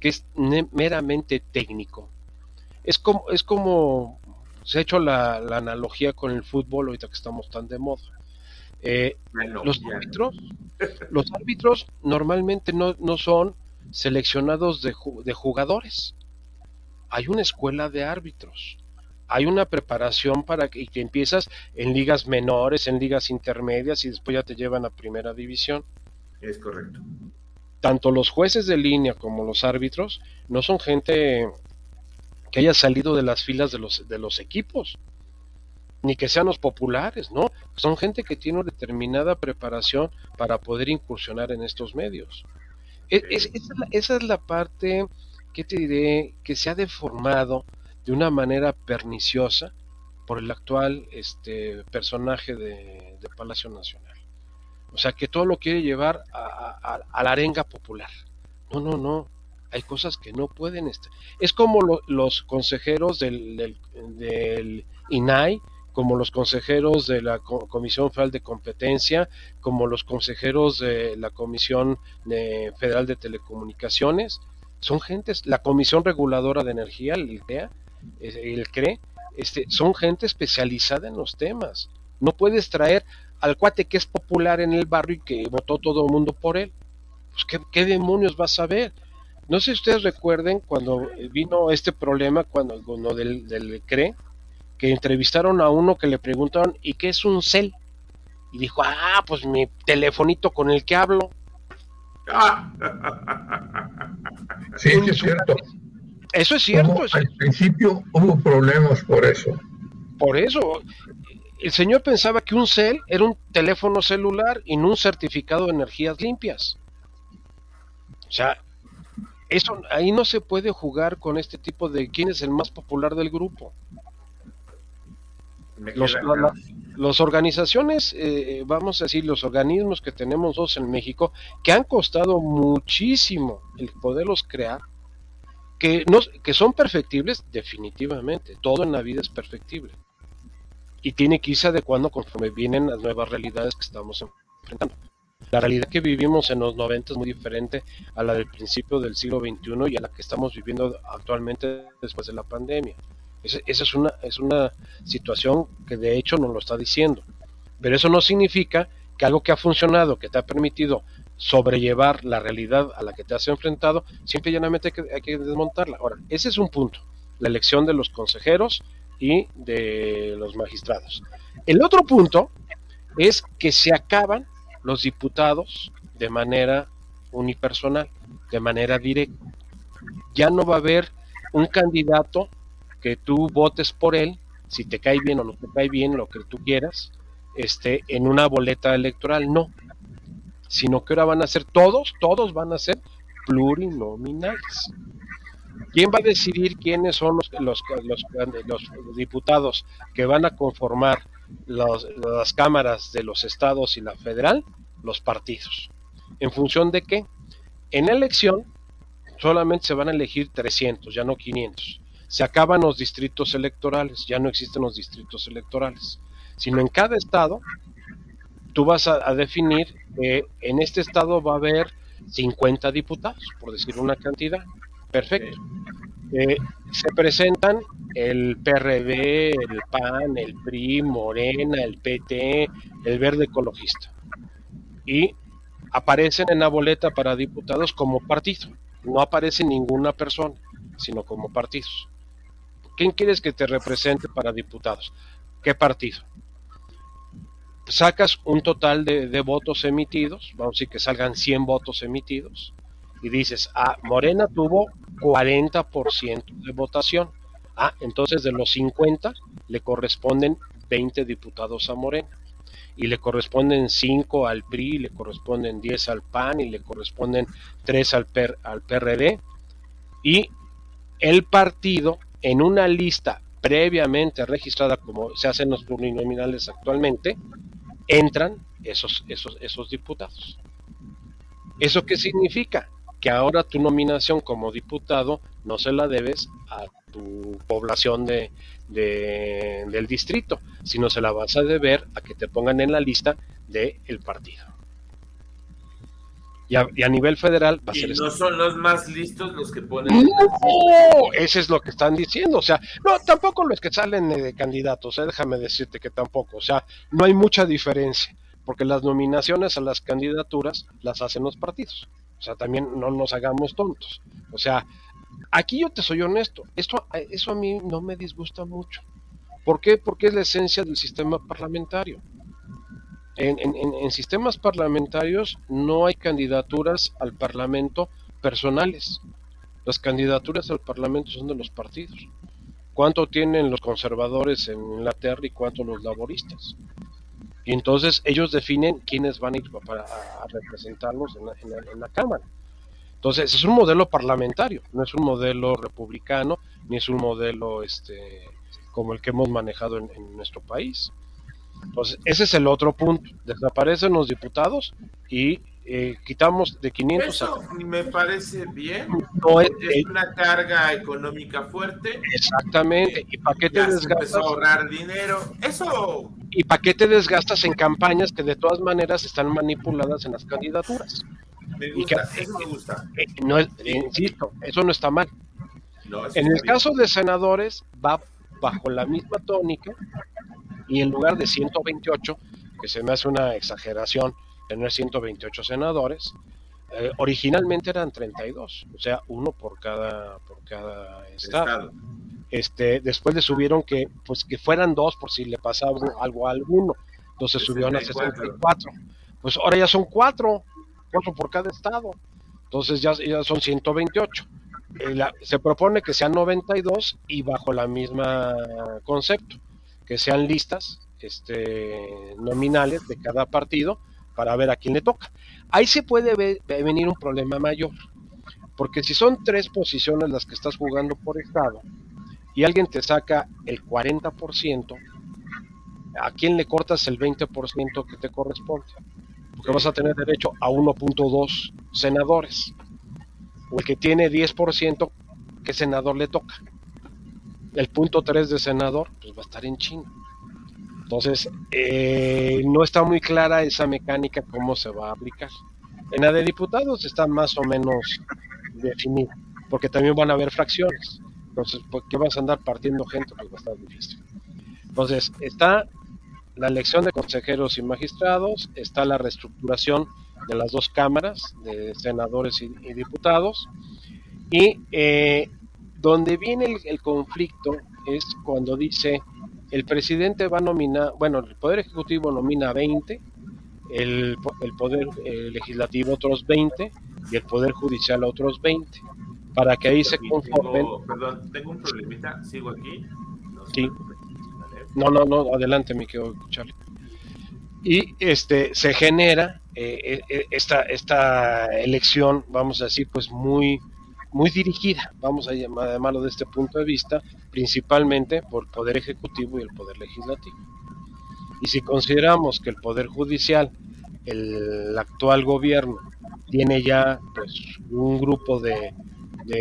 que es meramente técnico, es como, es como se ha hecho la, analogía con el fútbol ahorita que estamos tan de moda. Eh, los, árbitros, los árbitros normalmente no, son seleccionados de, de jugadores. Hay una escuela de árbitros hay una preparación para que, que, empiezas en ligas menores, en ligas intermedias y después ya te llevan a primera división. Es correcto. Tanto los jueces de línea como los árbitros no son gente que haya salido de las filas de los, de los equipos, ni que sean los populares, ¿no? Son gente que tiene una determinada preparación para poder incursionar en estos medios. E, esa, es la, parte, que te diré, que se ha deformado de una manera perniciosa por el actual este, personaje de, Palacio Nacional. O sea, que todo lo quiere llevar a, la arenga popular. No, no, no hay cosas que no pueden estar. Es como los consejeros del, del, INAI, como los consejeros de la Comisión Federal de Competencia, como los consejeros de la Comisión Federal de Telecomunicaciones. Son gentes, la Comisión Reguladora de Energía, el CREA, el CRE, este, son gente especializada en los temas. No puedes traer al cuate que es popular en el barrio y que votó todo el mundo por él. Pues, ¿qué, demonios vas a ver? No sé si ustedes recuerden cuando vino este problema, cuando, uno del, del CRE, que entrevistaron a uno que le preguntaron, ¿y qué es un cel? Y dijo, ah, pues mi telefonito con el que hablo. Sí, es cierto. Eso es cierto. al principio hubo problemas por eso. Por eso. El señor pensaba que un cel era un teléfono celular y no un certificado de energías limpias. O sea, eso ahí no se puede jugar con este tipo de quién es el más popular del grupo. Los, organizaciones, eh, vamos a decir, los organismos que tenemos dos en México, que han costado muchísimo el poderlos crear, que, no, que son perfectibles, definitivamente. Todo en la vida es perfectible. Y tiene que irse adecuando conforme vienen las nuevas realidades que estamos enfrentando. La realidad que vivimos en los 90 es muy diferente a la del principio del siglo XXI y a la que estamos viviendo actualmente después de la pandemia. Esa, es, una, es una situación que de hecho nos lo está diciendo. Pero eso no significa que algo que ha funcionado, que te ha permitido sobrellevar la realidad a la que te has enfrentado, simple y llanamente hay que desmontarla. Ahora, ese es un punto, la elección de los consejeros y de los magistrados. El otro punto es que se acaban los diputados de manera unipersonal, de manera directa. Ya no va a haber un candidato que tú votes por él, si te cae bien o no te cae bien, lo que tú quieras, este, en una boleta electoral, no. Sino que ahora van a ser todos, todos van a ser plurinominales. ¿Quién va a decidir quiénes son los, los, los diputados que van a conformar las cámaras de los estados y la federal, los partidos. ¿En función de qué? En elección solamente se van a elegir 300, ya no 500. Se acaban los distritos electorales, ya no existen los distritos electorales, sino en cada estado tú vas a, definir que en este estado va a haber 50 diputados, por decir una cantidad. Perfecto. Eh, se presentan el PRD, el PAN, el PRI, Morena, el PT, el Verde Ecologista. Y aparecen en la boleta para diputados como partido. No aparece ninguna persona, sino como partidos. ¿Quién quieres que te represente para diputados? ¿Qué partido? Sacas un total de, votos emitidos, vamos a decir que salgan 100 votos emitidos, y dices, ah, Morena tuvo 40% de votación. Ah, entonces de los 50 le corresponden 20 diputados a Morena. Y le corresponden 5 al PRI, le corresponden 10 al PAN y le corresponden 3 al, per, al PRD. Y el partido en una lista previamente registrada como se hacen los plurinominales actualmente, entran esos, esos, esos diputados. ¿Eso qué significa? que ahora tu nominación como diputado no se la debes a tu población de, del distrito, sino se la vas a deber a que te pongan en la lista del partido. Y a, nivel federal va a ser... no son los más listos los que ponen... No, ese es lo que están diciendo. O sea, no, tampoco los que salen de candidatos, ¿eh? déjame decirte que tampoco. O sea, no hay mucha diferencia, porque las nominaciones a las candidaturas las hacen los partidos. O sea, también no nos hagamos tontos. O sea, aquí yo te soy honesto, esto, eso a mí no me disgusta mucho. ¿Por qué? Porque es la esencia del sistema parlamentario. En, sistemas parlamentarios no hay candidaturas al Parlamento personales. Las candidaturas al Parlamento son de los partidos. ¿Cuánto tienen los conservadores en Inglaterra y cuánto los laboristas? Y entonces ellos definen quiénes van a ir a representarlos en la, Cámara. Entonces es un modelo parlamentario, no es un modelo republicano, ni es un modelo este, como el que hemos manejado en nuestro país. Entonces, ese es el otro punto. Desaparecen los diputados y eh, quitamos de 500 Eso me parece bien. No es, una carga económica fuerte. Exactamente. ¿Y para qué te desgastas? ahorrar dinero. Eso. ¿Y para qué te desgastas en campañas que de todas maneras están manipuladas en las candidaturas? Me gusta, eso me gusta. Eh, no insisto, eso no está mal. en el caso de senadores va bajo la misma tónica y en lugar de 128, que se me hace una exageración tener 128 senadores, eh, originalmente eran 32, o sea, uno por cada, por cada estado. Este, después le subieron que, pues, que fueran dos por si le pasaba algo a alguno, entonces subieron a 64. Pues ahora ya son cuatro, cuatro por cada estado, entonces ya, ya son 128. Eh, se propone que sean 92 y bajo la misma concepto que sean listas este, nominales de cada partido para ver a quién le toca. Ahí se puede venir un problema mayor, porque si son tres posiciones las que estás jugando por estado y alguien te saca el 40%, ¿a quién le cortas el 20% que te corresponde? Porque vas a tener derecho a 1.2 senadores. O el que tiene 10%, ¿qué senador le toca? El punto 3 de senador, pues va a estar en chino. Entonces, eh, no está muy clara esa mecánica, cómo se va a aplicar. En la de diputados está más o menos definida, porque también van a haber fracciones. Entonces, ¿por qué vas a andar partiendo gente? Pues va a estar difícil. Entonces, está la elección de consejeros y magistrados, está la reestructuración de las dos cámaras de senadores y, diputados, y eh, donde viene el, conflicto es cuando dice el presidente va a nominar, bueno, el Poder Ejecutivo nomina 20, el, el Poder eh, Legislativo otros 20 y el Poder Judicial otros 20, para que ahí se conformen. perdón, tengo un problemita, sigo aquí. No sí. No, no, no, adelante, me quedo escucharle. Y este se genera eh, eh, esta, esta elección, vamos a decir, pues muy muy dirigida, vamos a llamarlo de este punto de vista, principalmente por el Poder Ejecutivo y el Poder Legislativo. Y si consideramos que el Poder Judicial, el actual gobierno, tiene ya pues, un grupo de,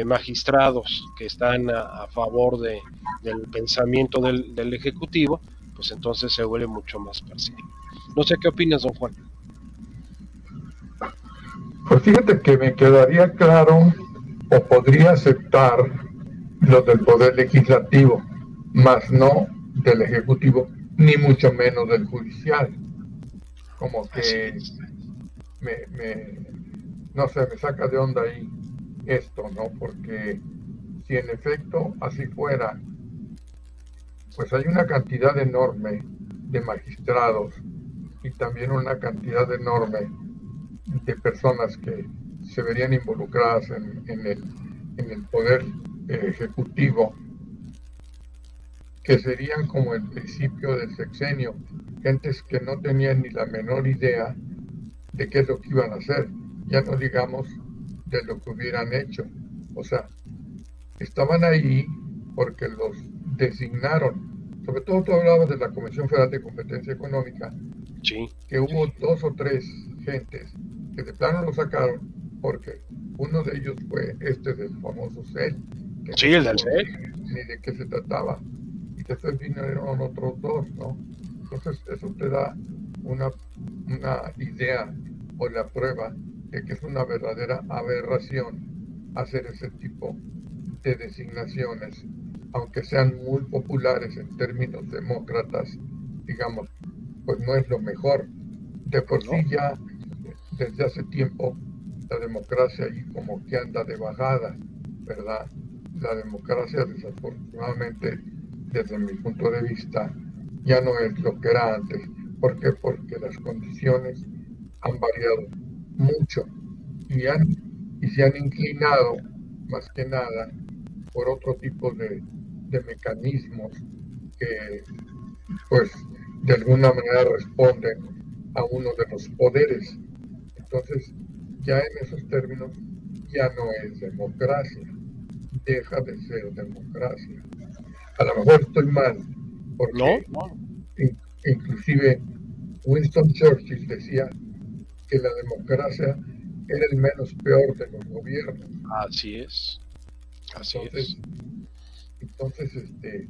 magistrados que están a, favor de, del pensamiento del, del, Ejecutivo, pues entonces se vuelve mucho más parcial. No sé qué opinas, don Juan. Pues fíjate que me quedaría claro o podría aceptar lo del poder legislativo, más no del ejecutivo, ni mucho menos del judicial. Como que me, no sé, me saca de onda ahí esto, ¿no? Porque si en efecto así fuera, pues hay una cantidad enorme de magistrados y también una cantidad enorme de personas que se verían involucradas en, el, en el poder ejecutivo, que serían como el principio del sexenio, gentes que no tenían ni la menor idea de qué es lo que iban a hacer, ya no digamos de lo que hubieran hecho. O sea, estaban ahí porque los designaron. Sobre todo tú hablabas de la Comisión Federal de Competencia Económica, que hubo dos o tres gentes que de plano lo sacaron porque uno de ellos fue este del famoso CEL. Sí, el del CEL. Ni de qué se trataba. Y después vinieron otros dos, ¿no? Entonces eso te da una, una idea o la prueba de que es una verdadera aberración hacer ese tipo de designaciones, aunque sean muy populares en términos demócratas, digamos, pues no es lo mejor. De por sí ya desde hace tiempo la democracia ahí como que anda de bajada, ¿verdad? La democracia desafortunadamente desde mi punto de vista ya no es lo que era antes. ¿Por qué? Porque las condiciones han variado mucho y, han, y se han inclinado más que nada por otro tipo de, de mecanismos que pues de alguna manera responden a uno de los poderes. Entonces, ya en esos términos, ya no es democracia, deja de ser democracia. A lo mejor estoy mal, porque inclusive Winston Churchill decía que la democracia era el menos peor de los gobiernos. Así es. Así entonces, es. Entonces, este,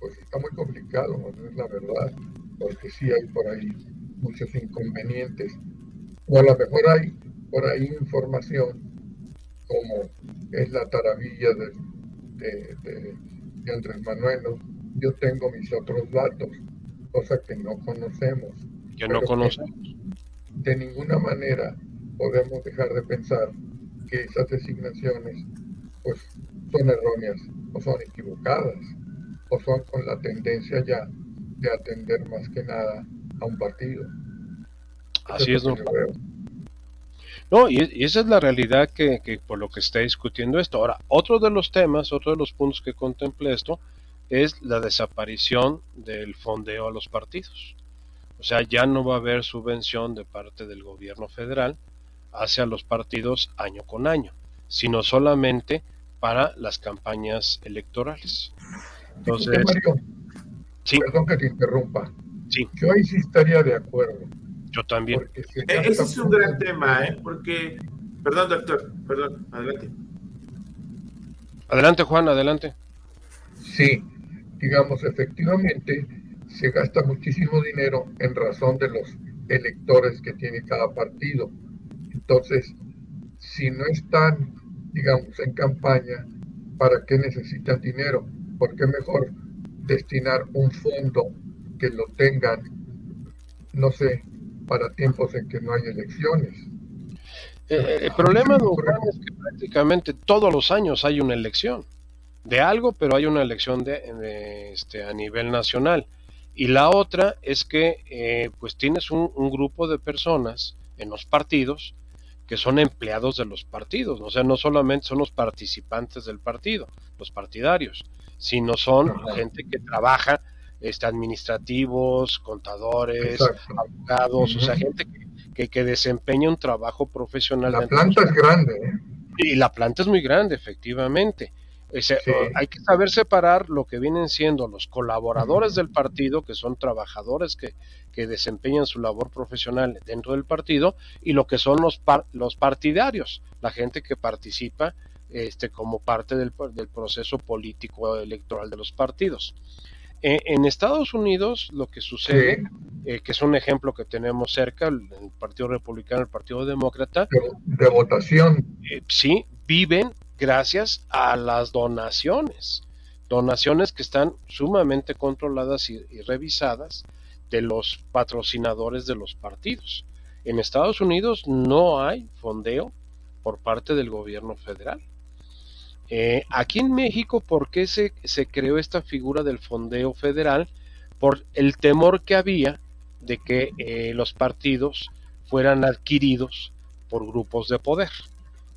pues está muy complicado, ¿no? es la verdad, porque sí hay por ahí muchos inconvenientes. O a lo mejor hay por ahí información como es la taravilla de, de, de Andrés Manuel. Yo tengo mis otros datos, cosa que no conocemos. Que no conocemos. De ninguna manera podemos dejar de pensar que esas designaciones pues son erróneas o son equivocadas o son con la tendencia ya de atender más que nada a un partido. Así es, don No, y, esa es la realidad que, que, por lo que está discutiendo esto. Ahora, otro de los temas, otro de los puntos que contemple esto, es la desaparición del fondeo a los partidos. O sea, ya no va a haber subvención de parte del gobierno federal hacia los partidos año con año, sino solamente para las campañas electorales. Entonces, Mario, perdón que te interrumpa. Sí. Yo ahí sí estaría de acuerdo. Yo también. Eh, ese es un gran tema, ¿eh? Porque, perdón, doctor, perdón, adelante. Adelante, Juan, adelante. Sí, digamos, efectivamente, se gasta muchísimo dinero en razón de los electores que tiene cada partido. Entonces, si no están, digamos, en campaña, ¿para qué necesitan dinero? ¿Por qué mejor destinar un fondo que lo tengan, no sé, para tiempos en que no hay elecciones? Eh, el problema, es que prácticamente todos los años hay una elección de algo, pero hay una elección de, este, a nivel nacional. Y la otra es que eh, pues tienes un, grupo de personas en los partidos que son empleados de los partidos, o sea, no solamente son los participantes del partido, los partidarios, sino son gente que trabaja, este, administrativos, contadores, abogados, o sea, gente que, que, desempeña un trabajo profesional. La planta es grande. ¿eh? Y la planta es muy grande, efectivamente. Hay que saber separar lo que vienen siendo los colaboradores del partido, que son trabajadores que, que, desempeñan su labor profesional dentro del partido, y lo que son los, los partidarios, la gente que participa este, como parte del, del proceso político electoral de los partidos. Eh, en Estados Unidos lo que sucede, eh, que es un ejemplo que tenemos cerca, el, Partido Republicano, el Partido Demócrata, de, votación. Eh, sí, viven gracias a las donaciones, donaciones que están sumamente controladas y, y revisadas de los patrocinadores de los partidos. En Estados Unidos no hay fondeo por parte del gobierno federal. Eh, aquí en México, ¿por qué se, se, creó esta figura del fondeo federal? Por el temor que había de que eh, los partidos fueran adquiridos por grupos de poder.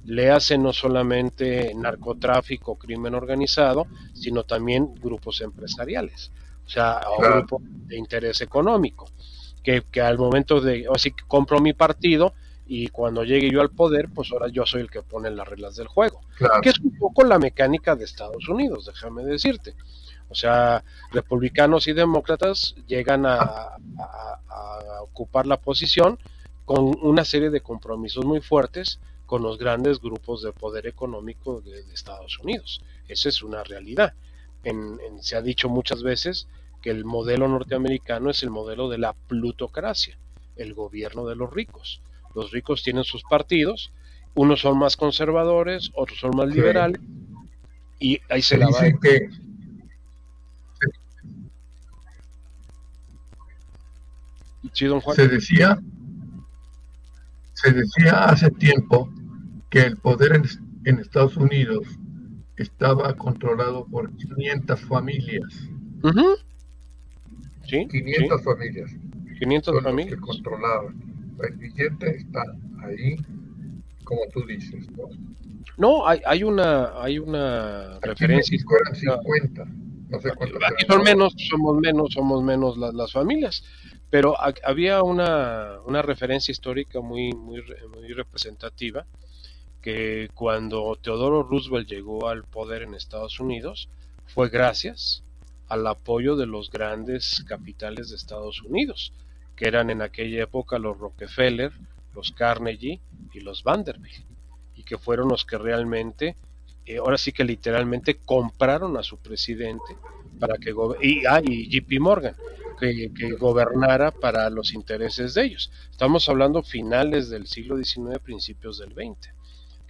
Le hace no solamente narcotráfico, crimen organizado, sino también grupos empresariales, o sea, grupos de interés económico, que, que al momento de, o así que compro mi partido, y cuando llegue yo al poder, pues ahora yo soy el que pone las reglas del juego. Que es un poco la mecánica de Estados Unidos, déjame decirte. O sea, republicanos y demócratas llegan a, ocupar la posición con una serie de compromisos muy fuertes con los grandes grupos de poder económico de, Estados Unidos. Esa es una realidad. se ha dicho muchas veces que el modelo norteamericano es el modelo de la plutocracia, el gobierno de los ricos los ricos tienen sus partidos, unos son más conservadores, otros son más liberales, y ahí se, la va. Que, Se decía, se decía hace tiempo que el poder en, Estados Unidos estaba controlado por 500 familias. ¿Sí? 500 familias. 500 familias. que controlaban. El billete está ahí, como tú dices. No, hay, hay una, hay una referencia. Eran 50. No sé Aquí son menos, somos menos, somos menos las, familias. Pero había una, una, referencia histórica muy, muy, muy representativa que cuando Teodoro Roosevelt llegó al poder en Estados Unidos fue gracias al apoyo de los grandes capitales de Estados Unidos, que eran en aquella época los Rockefeller, los Carnegie y los Vanderbilt, y que fueron los que realmente, eh, ahora sí que literalmente compraron a su presidente para que y, ah, y JP Morgan, que, que, gobernara para los intereses de ellos. Estamos hablando finales del siglo XIX, principios del XX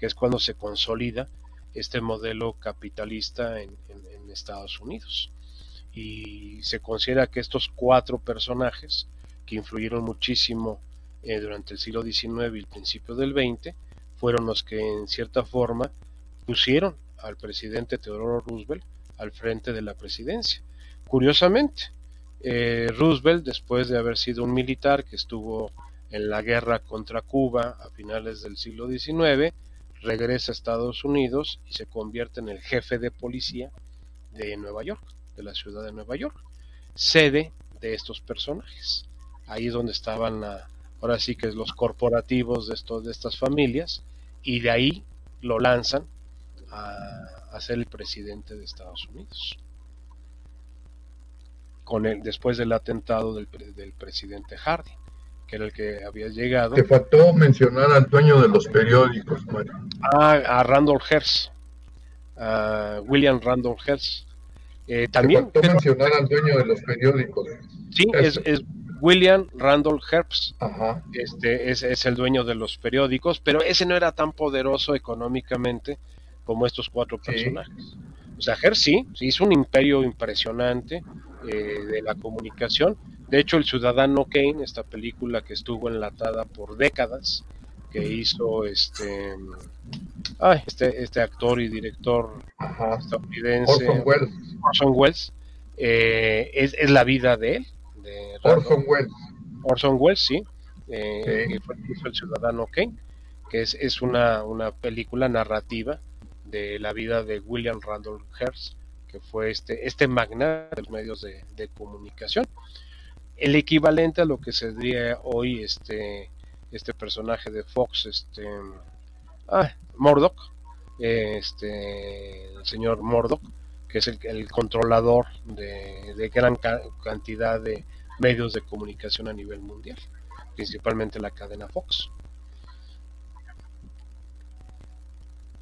que es cuando se consolida este modelo capitalista en, Estados Unidos. Y se considera que estos cuatro personajes, que influyeron muchísimo eh, durante el siglo XIX y el principio del XX, fueron los que en cierta forma pusieron al presidente Teodoro Roosevelt al frente de la presidencia. Curiosamente, eh, Roosevelt, después de haber sido un militar que estuvo en la guerra contra Cuba a finales del siglo XIX, regresa a Estados Unidos y se convierte en el jefe de policía de Nueva York, de la ciudad de Nueva York, sede de estos personajes. Ahí es donde estaban ahora sí que los corporativos de, estos, de estas familias y de ahí lo lanzan a, ser el presidente de Estados Unidos. Con el, después del atentado del, del presidente Harding que era el que había llegado. Te faltó mencionar al dueño de los periódicos, Mario. Ah, a Randolph Hearst, a William Randolph Hearst. Eh, también. Te faltó mencionar al dueño de los periódicos. Sí, es, es, William Randolph Hearst. Este es, es, el dueño de los periódicos, pero ese no era tan poderoso económicamente como estos cuatro personajes. O sea, Hearst sí, sí hizo un imperio impresionante eh, de la comunicación, de hecho, El Ciudadano Kane, esta película que estuvo enlatada por décadas, que hizo este, este, este actor y director estadounidense Orson Welles, eh, es, la vida de él. De Orson Welles. Orson Welles, sí, eh, que fue, El Ciudadano Kane, que es, es una, una película narrativa de la vida de William Randolph Hearst, que fue este, este magnate de los medios de, de comunicación. El equivalente a lo que sería hoy este, este personaje de Fox, este, ah, Murdoch, este, el señor Murdoch, que es el, controlador de, gran cantidad de medios de comunicación a nivel mundial, principalmente la cadena Fox.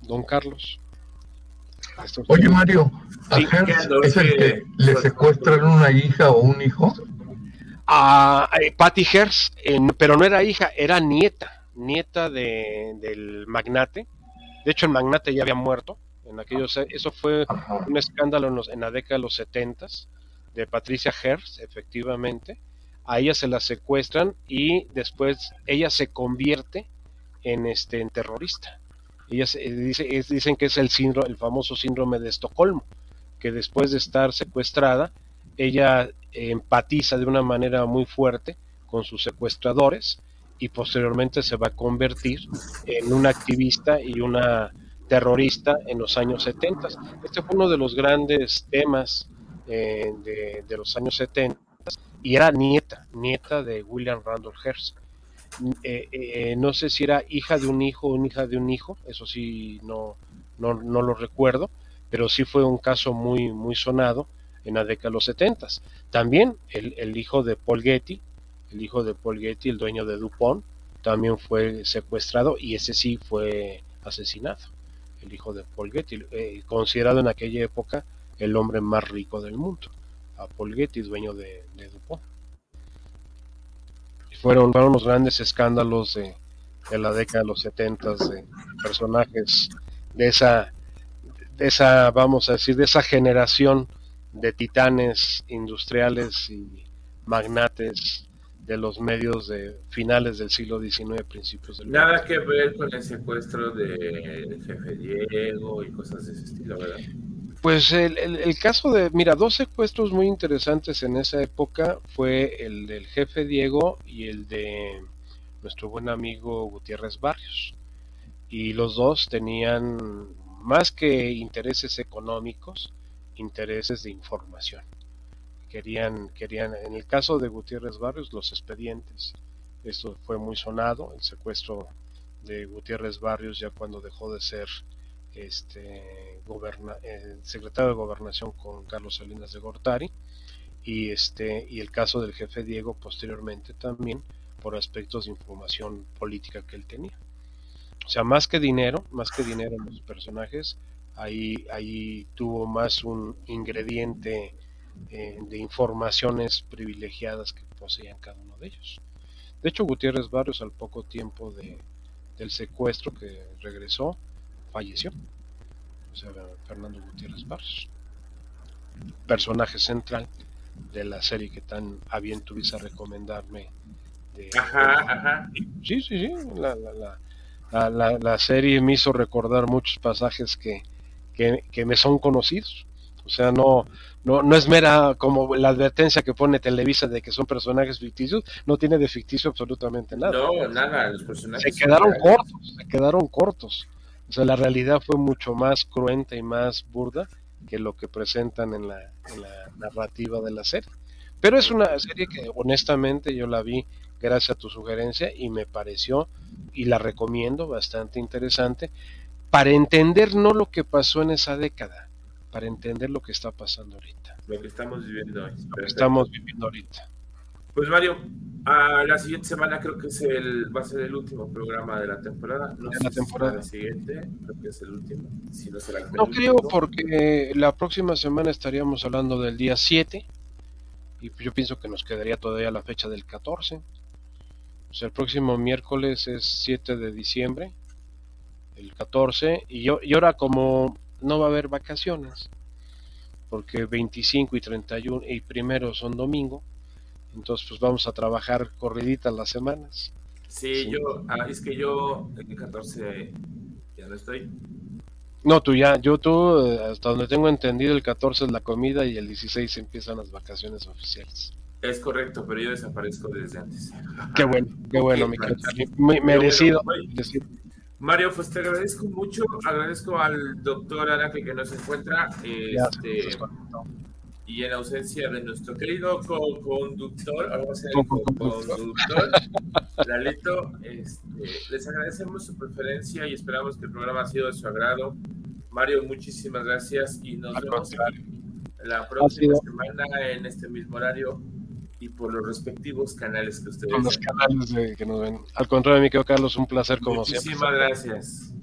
Don Carlos. Oye Mario, ¿es el que le secuestran una hija o un hijo? a, Patty Hearst, pero no era hija, era nieta, nieta de, del magnate. De hecho, el magnate ya había muerto. En aquellos, eso fue un escándalo en, la década de los 70 de Patricia Hearst, efectivamente. A ella se la secuestran y después ella se convierte en este en terrorista. Ella dice, dicen que es el síndrome, el famoso síndrome de Estocolmo, que después de estar secuestrada, ella empatiza de una manera muy fuerte con sus secuestradores y posteriormente se va a convertir en una activista y una terrorista en los años 70. Este fue uno de los grandes temas eh, de, los años 70 y era nieta, nieta de William Randolph Hearst. Eh, eh, no sé si era hija de un hijo o hija de un hijo, eso sí no, no, no lo recuerdo, pero sí fue un caso muy, muy sonado en la década de los 70. También el, hijo de Paul Getty, el hijo de Paul Getty, el dueño de DuPont, también fue secuestrado y ese sí fue asesinado. El hijo de Paul Getty, considerado en aquella época el hombre más rico del mundo, a Paul Getty, dueño de, DuPont. Fueron, fueron los grandes escándalos de, de la década de los 70 de personajes de esa, de esa, vamos a decir, de esa generación de titanes industriales y magnates de los medios de finales del siglo XIX, principios del Nada que ver con el secuestro del jefe Diego y cosas de ese estilo, ¿verdad? Pues el, el, caso de, mira, dos secuestros muy interesantes en esa época fue el del jefe Diego y el de nuestro buen amigo Gutiérrez Barrios. Y los dos tenían más que intereses económicos, intereses de información. Querían, querían, en el caso de Gutiérrez Barrios, los expedientes. Esto fue muy sonado, el secuestro de Gutiérrez Barrios ya cuando dejó de ser este el secretario de gobernación con Carlos Salinas de Gortari y este y el caso del jefe Diego posteriormente también por aspectos de información política que él tenía. O sea, más que dinero, más que dinero en los personajes, ahí, ahí tuvo más un ingrediente eh, de informaciones privilegiadas que poseían cada uno de ellos. De hecho, Gutiérrez Barrios al poco tiempo de, del secuestro que regresó, falleció. O sea, Fernando Gutiérrez Barrios, personaje central de la serie que tan a bien tuviste a recomendarme. ajá, ajá. Sí, sí, sí. La, la, la, la, serie me hizo recordar muchos pasajes que, que, que, me son conocidos. O sea, no, no, no es mera como la advertencia que pone Televisa de que son personajes ficticios, no tiene de ficticio absolutamente nada. No, nada, los personajes. Se quedaron cortos, se quedaron cortos. O sea, la realidad fue mucho más cruenta y más burda que lo que presentan en la, en la narrativa de la serie. Pero es una serie que honestamente yo la vi gracias a tu sugerencia y me pareció y la recomiendo bastante interesante para entender no lo que pasó en esa década, para entender lo que está pasando ahorita. Lo que estamos viviendo hoy. Lo que estamos viviendo ahorita. Pues Mario, a la siguiente semana creo que es el, va a ser el último programa de la temporada. No de sé la temporada. Si la siguiente, creo que es el último. Si no, será el no creo porque la próxima semana estaríamos hablando del día 7 y yo pienso que nos quedaría todavía la fecha del 14. O sea, el próximo miércoles es 7 de diciembre, el 14, y, yo, y ahora como no va a haber vacaciones, porque 25 y 31 y primero son domingo, entonces pues vamos a trabajar corriditas las semanas. Sí, sí. yo, ah, es que yo el 14 ya no estoy. No, tú ya, yo tú, hasta donde tengo entendido, el 14 es la comida y el 16 empiezan las vacaciones oficiales. Es correcto, pero yo desaparezco desde antes. Qué bueno, qué bueno, mi Muy merecido. Bueno, Mario, pues te agradezco mucho, agradezco al doctor Araque que nos encuentra, este, y en ausencia de nuestro querido co-conductor, ahora co-conductor, Lalito, este, les agradecemos su preferencia y esperamos que el programa ha sido de su agrado. Mario, muchísimas gracias y nos vemos la próxima semana en este mismo horario y por los respectivos canales que ustedes Por los canales de, que nos ven. Al contrario, mi querido Carlos, un placer como Muchísimas siempre. gracias.